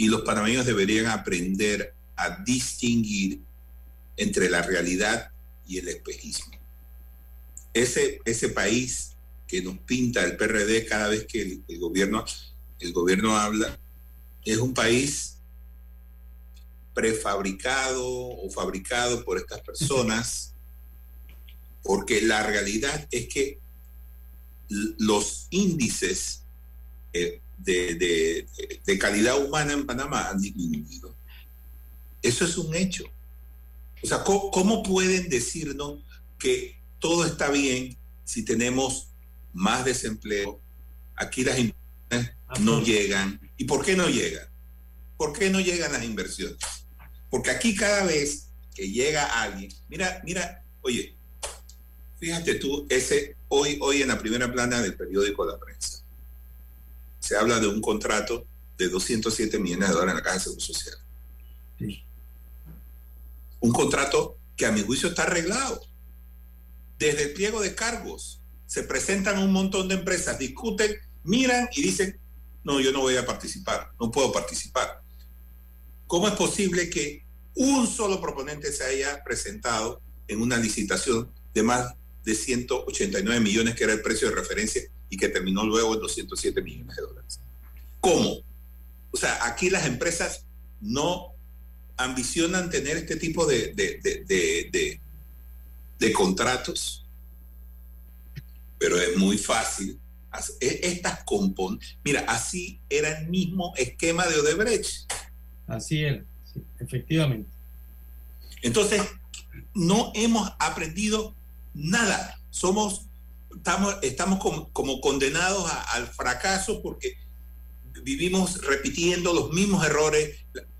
Y los panameños deberían aprender a distinguir entre la realidad y el espejismo. Ese, ese país que nos pinta el PRD cada vez que el, gobierno, el gobierno habla, es un país prefabricado o fabricado por estas personas, porque la realidad es que los índices eh, de, de- de calidad humana en Panamá han disminuido. Eso es un hecho. O sea, ¿cómo, cómo pueden decirnos que todo está bien si tenemos más desempleo? Aquí las inversiones no llegan. ¿Y por qué no llegan? ¿Por qué no llegan las inversiones? Porque aquí cada vez que llega alguien, mira, mira, oye, fíjate tú, ese hoy, hoy en la primera plana del periódico La Prensa, se habla de un contrato de 207 millones de dólares en la Caja de Seguro Social. Un contrato que a mi juicio está arreglado. Desde el pliego de cargos se presentan un montón de empresas, discuten, miran y dicen, no, yo no voy a participar, no puedo participar. ¿Cómo es posible que un solo proponente se haya presentado en una licitación de más de 189 millones, que era el precio de referencia, y que terminó luego en 207 millones de dólares? ¿Cómo? O sea, aquí las empresas no ambicionan tener este tipo de, de, de, de, contratos, pero es muy fácil. e- Estas compon, mira, así era el mismo esquema de Odebrecht. Así era, sí, efectivamente. Entonces, no hemos aprendido nada. Somos, estamos, estamos como, como condenados a- al fracaso porque vivimos repitiendo los mismos errores.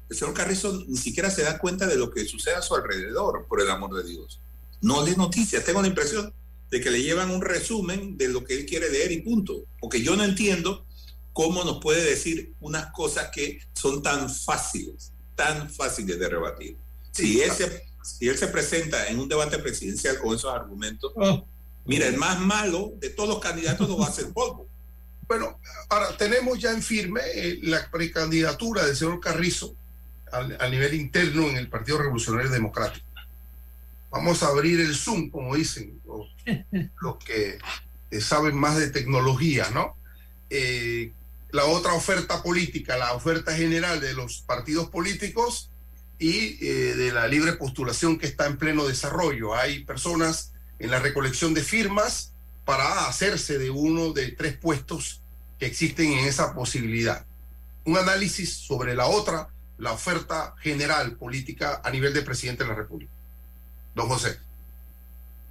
El señor Carrizo ni siquiera se da cuenta de lo que sucede a su alrededor, por el amor de Dios. No lee noticias. Tengo la impresión de que le llevan un resumen de lo que él quiere leer y punto. Porque yo no entiendo cómo nos puede decir unas cosas que son tan fáciles, tan fáciles de rebatir. Si, él se, si él se presenta en un debate presidencial con esos argumentos, mira, el más malo de todos los candidatos lo va a hacer polvo. Bueno, ahora tenemos ya en firme eh, la precandidatura del señor Carrizo al- a, nivel interno en el Partido Revolucionario Democrático. Vamos a abrir el Zoom, como dicen los, los que eh, saben más de tecnología, ¿no? Eh, la otra oferta política, la oferta general de los partidos políticos y eh, de la libre postulación que está en pleno desarrollo. Hay personas en la recolección de firmas para hacerse de uno de tres puestos que existen en esa posibilidad. Un análisis sobre la otra, la oferta general política a nivel de presidente de la República. Don José.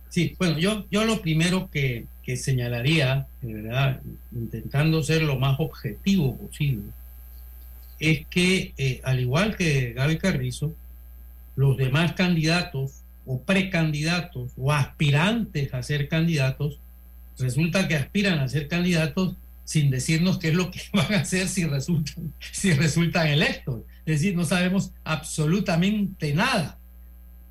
Sí, bueno, yo, yo lo primero que, que señalaría, de verdad, intentando ser lo más objetivo posible, es que, eh, al igual que Gaby Carrizo, los demás candidatos o precandidatos o aspirantes a ser candidatos, resulta que aspiran a ser candidatos sin decirnos qué es lo que van a hacer si resultan, si resultan electos. Es decir, no sabemos absolutamente nada.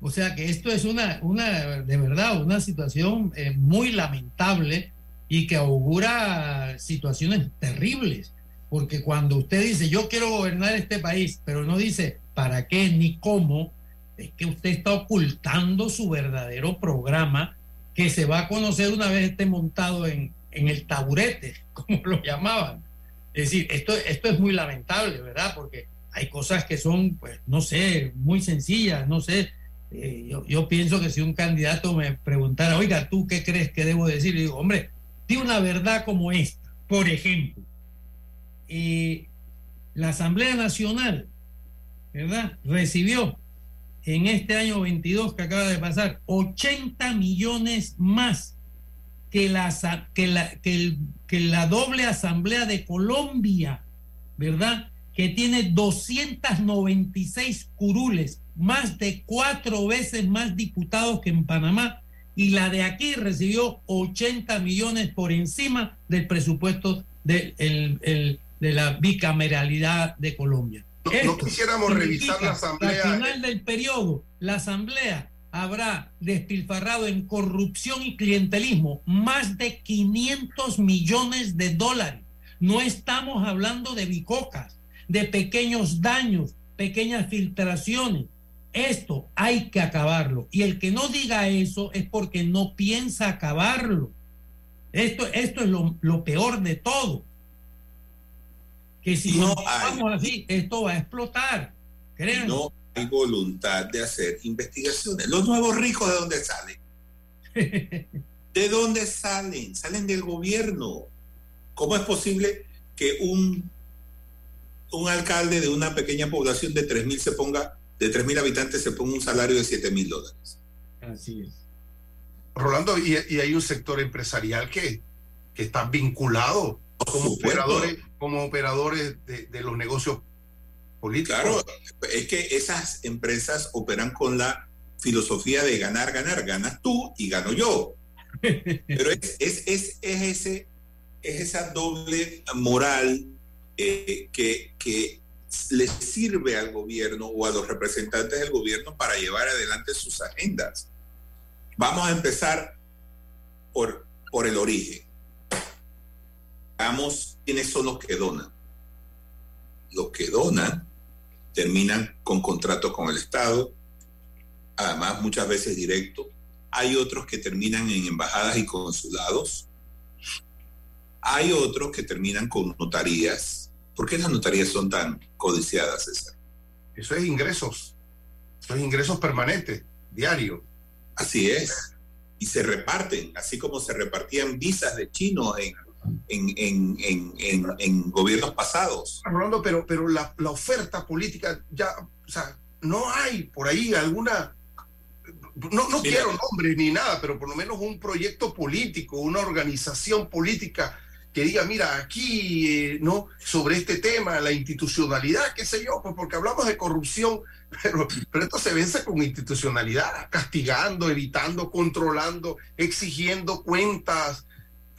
O sea que esto es una, una de verdad, una situación eh, muy lamentable y que augura situaciones terribles. Porque cuando usted dice, yo quiero gobernar este país, pero no dice para qué ni cómo, es que usted está ocultando su verdadero programa que se va a conocer una vez esté montado en, en el taburete, como lo llamaban. Es decir, esto, esto es muy lamentable, ¿verdad? Porque hay cosas que son, pues, no sé, muy sencillas, no sé. Eh, yo, pienso que si un candidato me preguntara, oiga, ¿tú qué crees que debo decir? Y digo, hombre, di una verdad como esta. Por ejemplo, la Asamblea Nacional, ¿verdad? Recibió en este año 22 que acaba de pasar 80 millones más que la, que la, que la doble Asamblea de Colombia, ¿verdad? Que tiene 296 curules, más de cuatro veces más diputados que en Panamá, y la de aquí recibió 80 millones por encima del presupuesto de la bicameralidad de Colombia. No- quisiéramos revisar la asamblea. Al final del periodo, la asamblea habrá despilfarrado en corrupción y clientelismo más de 500 millones de dólares. No estamos hablando de bicocas, de pequeños daños, pequeñas filtraciones. Esto hay que acabarlo. Y el que no diga eso es porque no piensa acabarlo. Esto, esto es lo, lo peor de todo. Que si no vamos así, esto va a explotar. Créanme. No hay voluntad de hacer investigaciones. Los nuevos ricos, ¿de dónde salen? ¿De dónde salen? Salen del gobierno. ¿Cómo es posible que un, un alcalde de una pequeña población de 3.000 se ponga, de 3.000 habitantes se ponga un salario de 7.000 dólares? Así es. Rolando, y, y hay un sector empresarial que, que está vinculado como operadores, como operadores de, de los negocios políticos. Claro, es que esas empresas operan con la filosofía de ganar, ganar, ganas tú y gano yo. Pero es, es, es, es ese, es esa doble moral eh, que, que le sirve al gobierno o a los representantes del gobierno para llevar adelante sus agendas. Vamos a empezar por, por el origen. Veamos quiénes son los que donan. Los que donan terminan con contratos con el Estado, además muchas veces directo. Hay otros que terminan en embajadas y consulados. Hay otros que terminan con notarías. ¿Por qué las notarías son tan codiciadas, César? Eso es ingresos. Eso es ingresos permanentes, diarios. Así es. Y se reparten, así como se repartían visas de chinos en, en, en, en, en, en gobiernos pasados. Rolando, pero, pero la, la, oferta política ya, o sea, no hay por ahí alguna, no, no quiero nombre ni nada, pero por lo menos un proyecto político, una organización política que diga, mira, aquí, eh, ¿no? Sobre este tema, la institucionalidad, qué sé yo, pues porque hablamos de corrupción, pero, pero esto se vence con institucionalidad, castigando, evitando, controlando, exigiendo cuentas,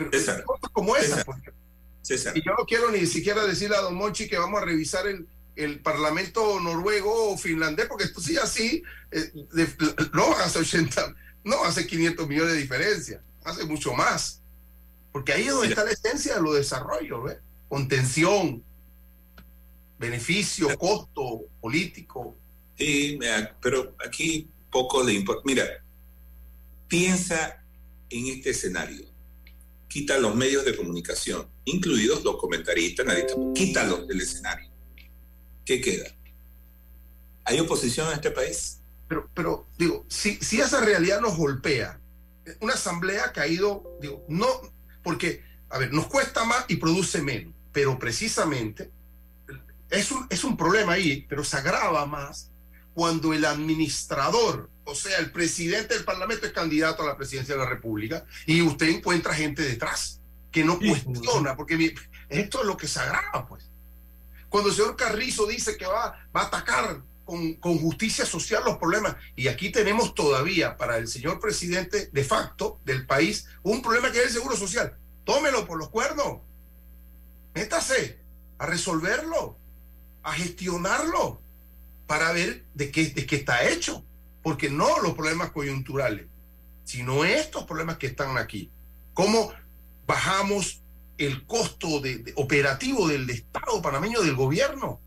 pero César, como esa. César, porque- César. y yo no quiero ni siquiera decirle a Don Monchi que vamos a revisar el, el parlamento noruego o finlandés, porque esto sí así, eh, de- no hace 80, no hace 500 millones de diferencia, hace mucho más. Porque ahí es donde está la esencia de los desarrollos, ¿ves? Contención, beneficio, costo político. Sí, pero aquí poco le importa. Mira, piensa en este escenario. Quita los medios de comunicación, incluidos los comentaristas, analistas, quítalos del escenario. ¿Qué queda? ¿Hay oposición en este país? Pero, pero digo, si, si esa realidad nos golpea, una asamblea ha caído, digo, no, porque, a ver, nos cuesta más y produce menos, pero precisamente es un, es un problema ahí, pero se agrava más cuando el administrador, o sea, el presidente del Parlamento es candidato a la presidencia de la República y usted encuentra gente detrás que no cuestiona, porque esto es lo que se agrava, pues. Cuando el señor Carrizo dice que va, va a atacar con, con justicia social los problemas, y aquí tenemos todavía para el señor presidente de facto del país un problema que es el seguro social. Tómelo por los cuernos. Métase a resolverlo, a gestionarlo, para ver de qué, de qué está hecho. Porque no los problemas coyunturales, sino estos problemas que están aquí. ¿Cómo bajamos el costo de- de- operativo del Estado panameño, del gobierno?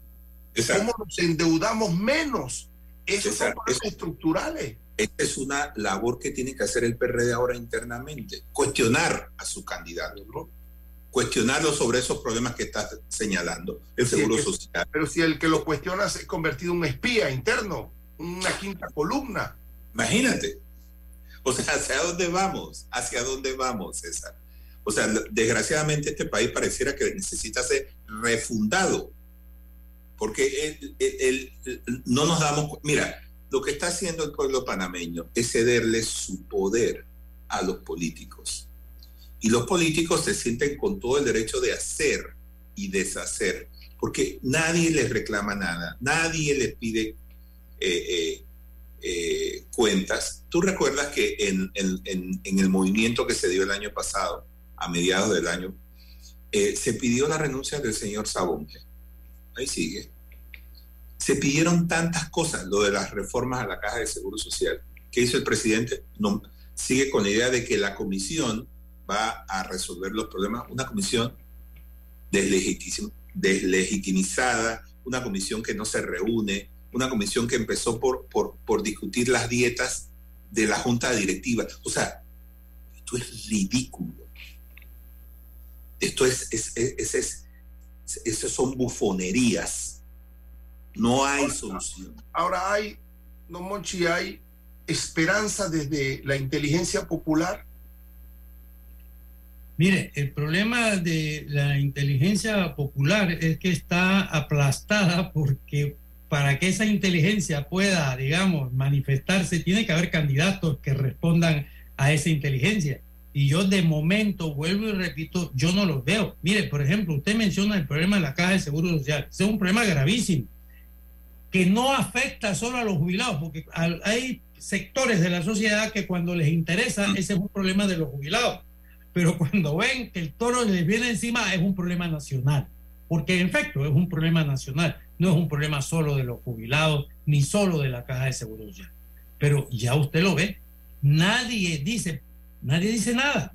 ¿Cómo nos endeudamos menos? Esos son problemas estructurales. Esta es una labor que tiene que hacer el PRD ahora internamente. Cuestionar a su candidato. Cuestionarlo sobre esos problemas que está señalando. El seguro que- social. Pero si el que lo cuestiona se ha convertido en un espía interno, una quinta columna. Imagínate. O sea, ¿hacia dónde vamos? ¿Hacia dónde vamos, César? O sea, desgraciadamente este país pareciera que necesita ser refundado. Porque no nos damos... Mira, lo que está haciendo el pueblo panameño es cederle su poder a los políticos. Y los políticos se sienten con todo el derecho de hacer y deshacer, porque nadie les reclama nada, nadie les pide eh, eh, eh, cuentas. Tú recuerdas que en, el movimiento que se dio el año pasado, a mediados del año, se pidió la renuncia del señor Sabonge. Ahí sigue. Se pidieron tantas cosas, lo de las reformas a la Caja de Seguro Social. ¿Qué hizo el presidente? No, sigue con la idea de que la comisión va a resolver los problemas, una comisión deslegitim- deslegitimizada, una comisión que no se reúne, una comisión que empezó por, por, por discutir las dietas de la junta directiva. O sea, esto es ridículo. Esto es, es, es, es, es- eso son bufonerías. No hay solución. Ahora hay, no Monchi, hay esperanza desde la inteligencia popular. Mire, el problema de la inteligencia popular es que está aplastada porque para que esa inteligencia pueda, digamos, manifestarse, tiene que haber candidatos que respondan a esa inteligencia. Y yo de momento, vuelvo y repito, yo no los veo. Mire, por ejemplo, usted menciona el problema de la caja de seguro social. Es un problema gravísimo, que no afecta solo a los jubilados, porque hay sectores de la sociedad que cuando les interesa, ese es un problema de los jubilados pero cuando ven que el toro les viene encima es un problema nacional, porque en efecto es un problema nacional, no es un problema solo de los jubilados ni solo de la caja de seguro social. Pero ya usted lo ve, nadie dice, nadie dice nada.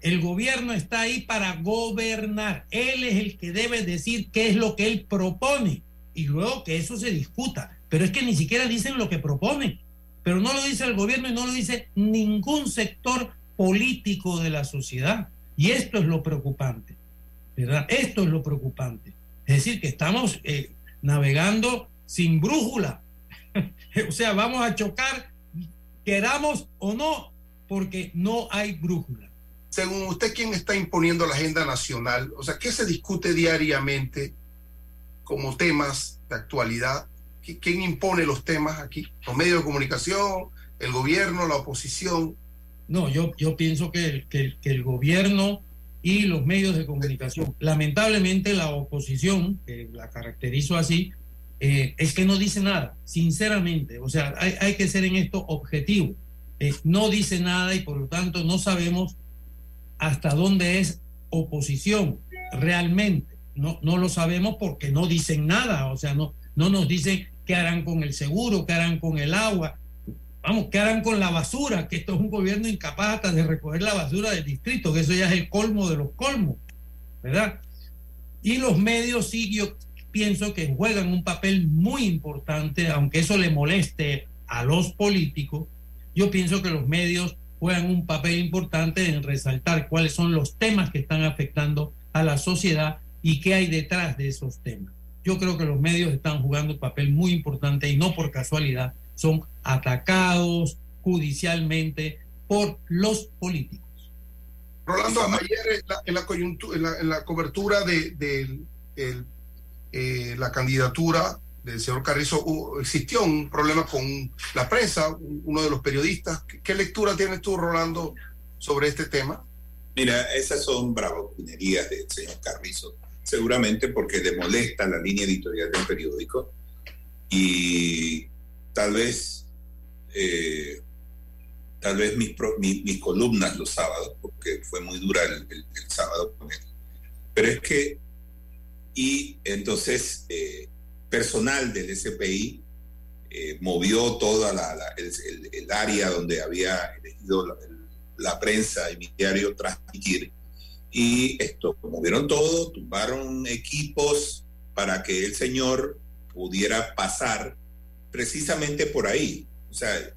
El gobierno está ahí para gobernar. Él es el que debe decir qué es lo que él propone y luego que eso se discuta. Pero es que ni siquiera dicen lo que proponen. Pero no lo dice el gobierno y no lo dice ningún sector político de la sociedad. Y esto es lo preocupante, ¿verdad? Esto es lo preocupante. Es decir, que estamos eh, navegando sin brújula. o sea, vamos a chocar, queramos o no, porque no hay brújula. Según usted, ¿quién está imponiendo la agenda nacional? O sea, ¿qué se discute diariamente como temas de actualidad? ¿Qui- ¿Quién impone los temas aquí? ¿Los medios de comunicación, el gobierno, la oposición? No, yo, yo pienso que, que, que el gobierno y los medios de comunicación, lamentablemente la oposición, que la caracterizo así, eh, es que no dice nada, sinceramente. O sea, hay, hay que ser en esto objetivo. Eh, no dice nada y por lo tanto no sabemos hasta dónde es oposición realmente. No, no lo sabemos porque no dicen nada, o sea, no, no nos dicen qué harán con el seguro, qué harán con el agua, vamos, ¿qué harán con la basura? Que esto es un gobierno incapaz hasta de recoger la basura del distrito, que eso ya es el colmo de los colmos, ¿verdad? Y los medios sí, yo pienso que juegan un papel muy importante, aunque eso le moleste a los políticos, yo pienso que los medios juegan un papel importante en resaltar cuáles son los temas que están afectando a la sociedad y qué hay detrás de esos temas. Yo creo que los medios están jugando un papel muy importante y no por casualidad son atacados judicialmente por los políticos. Rolando, ayer en la, en la coyuntu- en la- en la cobertura de, de el- eh, la candidatura del señor Carrizo, existió un problema con la prensa, un- uno de los periodistas. ¿Qué, qué lectura tienes tú, Rolando, sobre este tema? Mira, esas son bravuconerías del señor Carrizo, seguramente porque le molesta la línea editorial del periódico y tal vez, eh, tal vez mis, pro- mi- mis columnas los sábados, porque fue muy dura el, el- el sábado con él. Pero es que, y entonces, eh, personal del SPI eh, movió toda la, la- el, el- área donde había elegido la, la prensa y mi diario transmitir. Y esto, movieron todo, tumbaron equipos para que el señor pudiera pasar precisamente por ahí. O sea,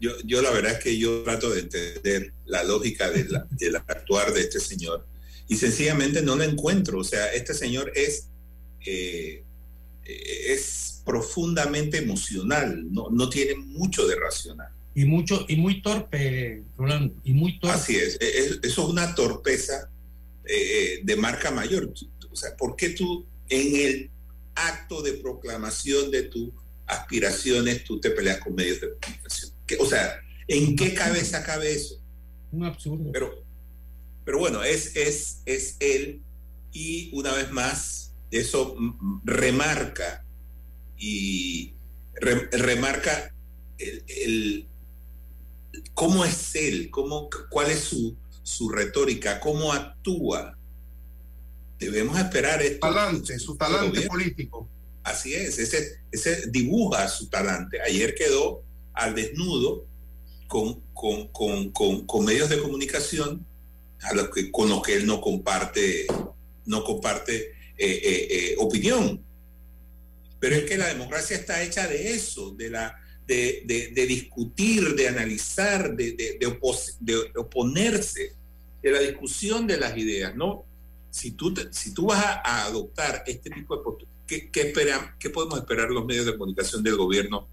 yo, yo la verdad es que yo trato de entender la lógica de la- del actuar de este señor y sencillamente no lo encuentro. O sea, este señor es, eh, eh, es profundamente emocional, no, no tiene mucho de racional. Y mucho, y muy torpe, Rolando, y muy torpe. Así es, e- es- eso es una torpeza eh, de marca mayor. O sea, ¿por qué tú en el acto de proclamación de tus aspiraciones tú te peleas con medios de comunicación? ¿Qué- o sea, ¿en qué cabeza cabe eso? Un absurdo. Pero, pero bueno, es, es, es él y una vez más eso remarca y re- remarca el, el- cómo es él, cómo, cuál es su, su retórica, cómo actúa. Debemos esperar esto. Talante, su talante gobierno. político. Así es, ese, ese dibuja su talante. Ayer quedó al desnudo con, con, con, con, con medios de comunicación a los que, con los que él no comparte no comparte eh, eh, eh, opinión. Pero es que la democracia está hecha de eso, de, la, de, de- de discutir, de analizar, de, de- de opos- de oponerse, de la discusión de las ideas, ¿no? Si tú, te- si tú vas a, a adoptar este tipo de posturas, ¿qué, qué, esperan- ¿qué podemos esperar los medios de comunicación del gobierno,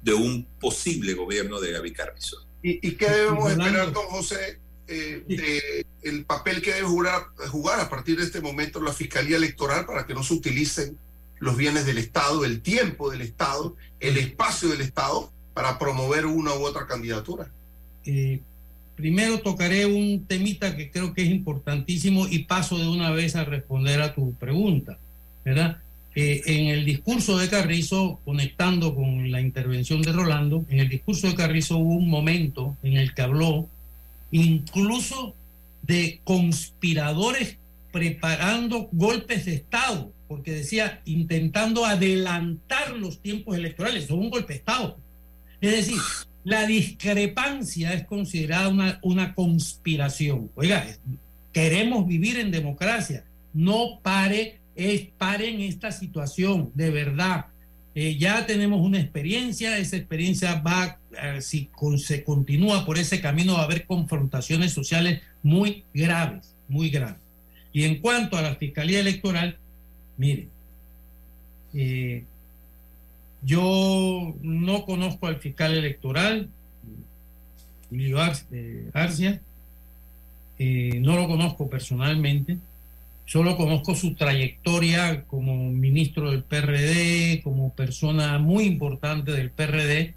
de un posible gobierno de Gaby Carrizo? ¿Y, y qué debemos esperar, don José, eh, de el papel que debe jugar, jugar a partir de este momento la Fiscalía Electoral para que no se utilicen los bienes del Estado, el tiempo del Estado, el espacio del Estado para promover una u otra candidatura? Eh, primero tocaré un temita que creo que es importantísimo y paso de una vez a responder a tu pregunta, ¿verdad? Eh, en el discurso de Carrizo, conectando con la intervención de Rolando, en el discurso de Carrizo hubo un momento en el que habló incluso de conspiradores preparando golpes de Estado, porque decía intentando adelantar los tiempos electorales, es un golpe de Estado. Es decir, la discrepancia es considerada una, una conspiración. Oiga, queremos vivir en democracia, no pare, es, paren esta situación, de verdad. Eh, ya tenemos una experiencia, esa experiencia va, eh, si se continúa por ese camino, va a haber confrontaciones sociales muy graves, muy graves. Y en cuanto a la Fiscalía Electoral, mire, eh, yo no conozco al fiscal electoral, Emilio Ar- eh, eh, no lo conozco personalmente, solo conozco su trayectoria como ministro del PRD, como persona muy importante del PRD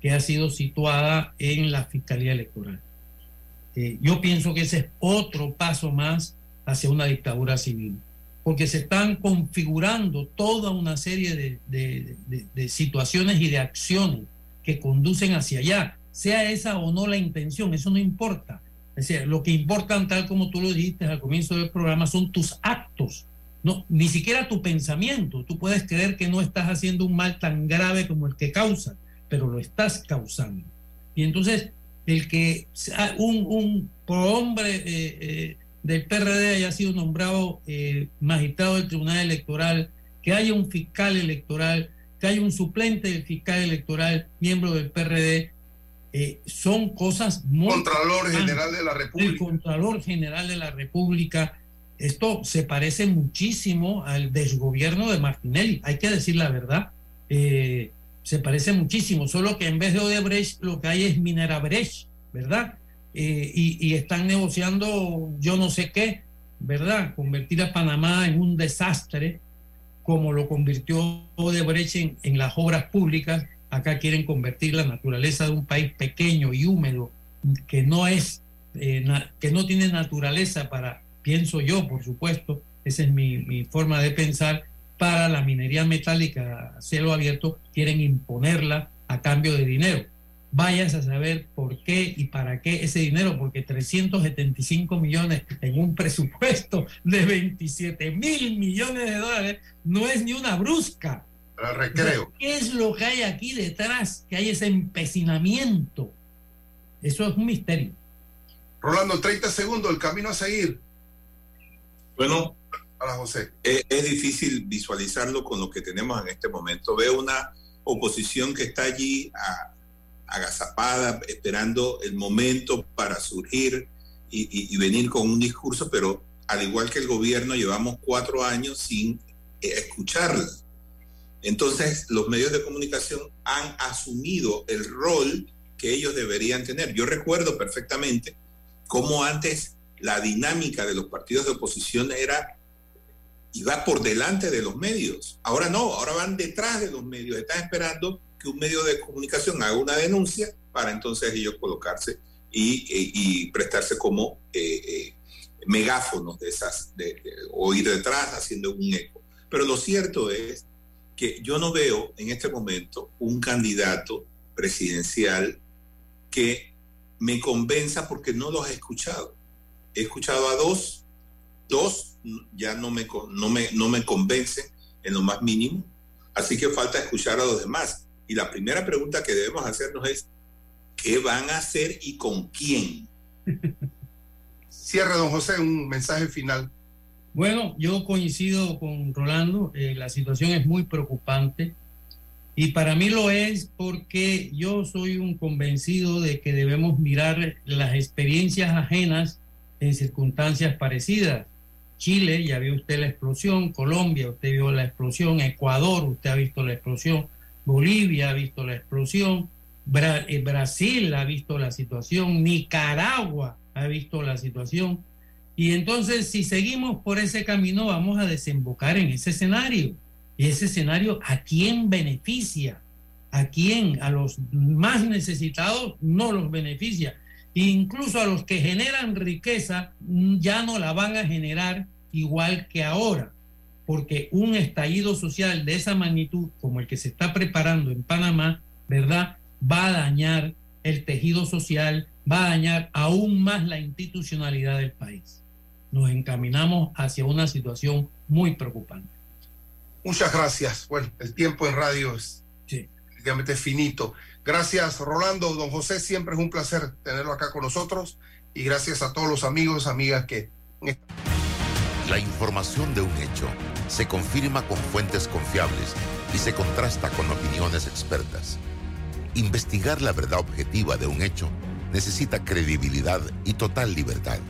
que ha sido situada en la Fiscalía Electoral. Eh, yo pienso que ese es otro paso más hacia una dictadura civil, porque se están configurando toda una serie de, de- de- de situaciones y de acciones que conducen hacia allá, sea esa o no la intención, eso no importa. Es decir, lo que importan, tal como tú lo dijiste al comienzo del programa, son tus actos, no, ni siquiera tu pensamiento. Tú puedes creer que no estás haciendo un mal tan grave como el que causa, pero lo estás causando. Y entonces, el que un, un prohombre eh, eh, del PRD haya sido nombrado eh, magistrado del Tribunal Electoral, que haya un fiscal electoral, que haya un suplente del fiscal electoral, miembro del PRD, eh, son cosas muy... Contralor. General de la República. El Contralor General de la República. Esto se parece muchísimo al desgobierno de Martinelli, hay que decir la verdad. Eh, se parece muchísimo, solo que en vez de Odebrecht lo que hay es Minerabrecht, ¿verdad? Eh, y, están negociando yo no sé qué, ¿verdad? Convertir a Panamá en un desastre, como lo convirtió Odebrecht en, en las obras públicas. Acá quieren convertir la naturaleza de un país pequeño y húmedo, que no es, eh, que no tiene naturaleza para, pienso yo, por supuesto, esa es mi, mi forma de pensar, para la minería metálica a cielo abierto, quieren imponerla a cambio de dinero. Vayas a saber por qué y para qué ese dinero, porque 375 millones en un presupuesto de 27 mil millones de dólares no es ni una brusca. Para recreo. ¿Qué es lo que hay aquí detrás? Que hay ese empecinamiento. Eso es un misterio. Rolando, 30 segundos, el camino a seguir. Bueno, Para José. es, es difícil visualizarlo con lo que tenemos en este momento. Veo una oposición que está allí a- agazapada, esperando el momento para surgir y, venir con un discurso, pero al igual que el gobierno, llevamos cuatro años sin eh, escucharla. Entonces, los medios de comunicación han asumido el rol que ellos deberían tener. Yo recuerdo perfectamente cómo antes la dinámica de los partidos de oposición era iba por delante de los medios. Ahora no, ahora van detrás de los medios. Están esperando que un medio de comunicación haga una denuncia para entonces ellos colocarse y, y prestarse como eh, eh, megáfonos de esas, o ir detrás haciendo un eco. Pero lo cierto es que yo no veo en este momento un candidato presidencial que me convenza porque no los he escuchado. He escuchado a dos, dos ya no me, no me, no me convencen en lo más mínimo, así que falta escuchar a los demás. Y la primera pregunta que debemos hacernos es, ¿qué van a hacer y con quién? Cierre, don José, un mensaje final. Bueno, yo coincido con Rolando, eh, la situación es muy preocupante y para mí lo es porque yo soy un convencido de que debemos mirar las experiencias ajenas en circunstancias parecidas. Chile, ya vio usted la explosión, Colombia, usted vio la explosión, Ecuador, usted ha visto la explosión, Bolivia ha visto la explosión, eh, Brasil ha visto la situación, Nicaragua ha visto la situación. Y entonces, si seguimos por ese camino, vamos a desembocar en ese escenario. Y ese escenario, ¿a quién beneficia? ¿A quién? A los más necesitados no los beneficia. Incluso a los que generan riqueza ya no la van a generar igual que ahora, porque un estallido social de esa magnitud como el que se está preparando en Panamá, ¿verdad? Va a dañar el tejido social, va a dañar aún más la institucionalidad del país. Nos encaminamos hacia una situación muy preocupante. Muchas gracias. Bueno, el tiempo en radio es sí. finito. Gracias, Rolando. Don José, siempre es un placer tenerlo acá con nosotros. Y gracias a todos los amigos, amigas que... La información de un hecho se confirma con fuentes confiables y se contrasta con opiniones expertas. Investigar la verdad objetiva de un hecho necesita credibilidad y total libertad.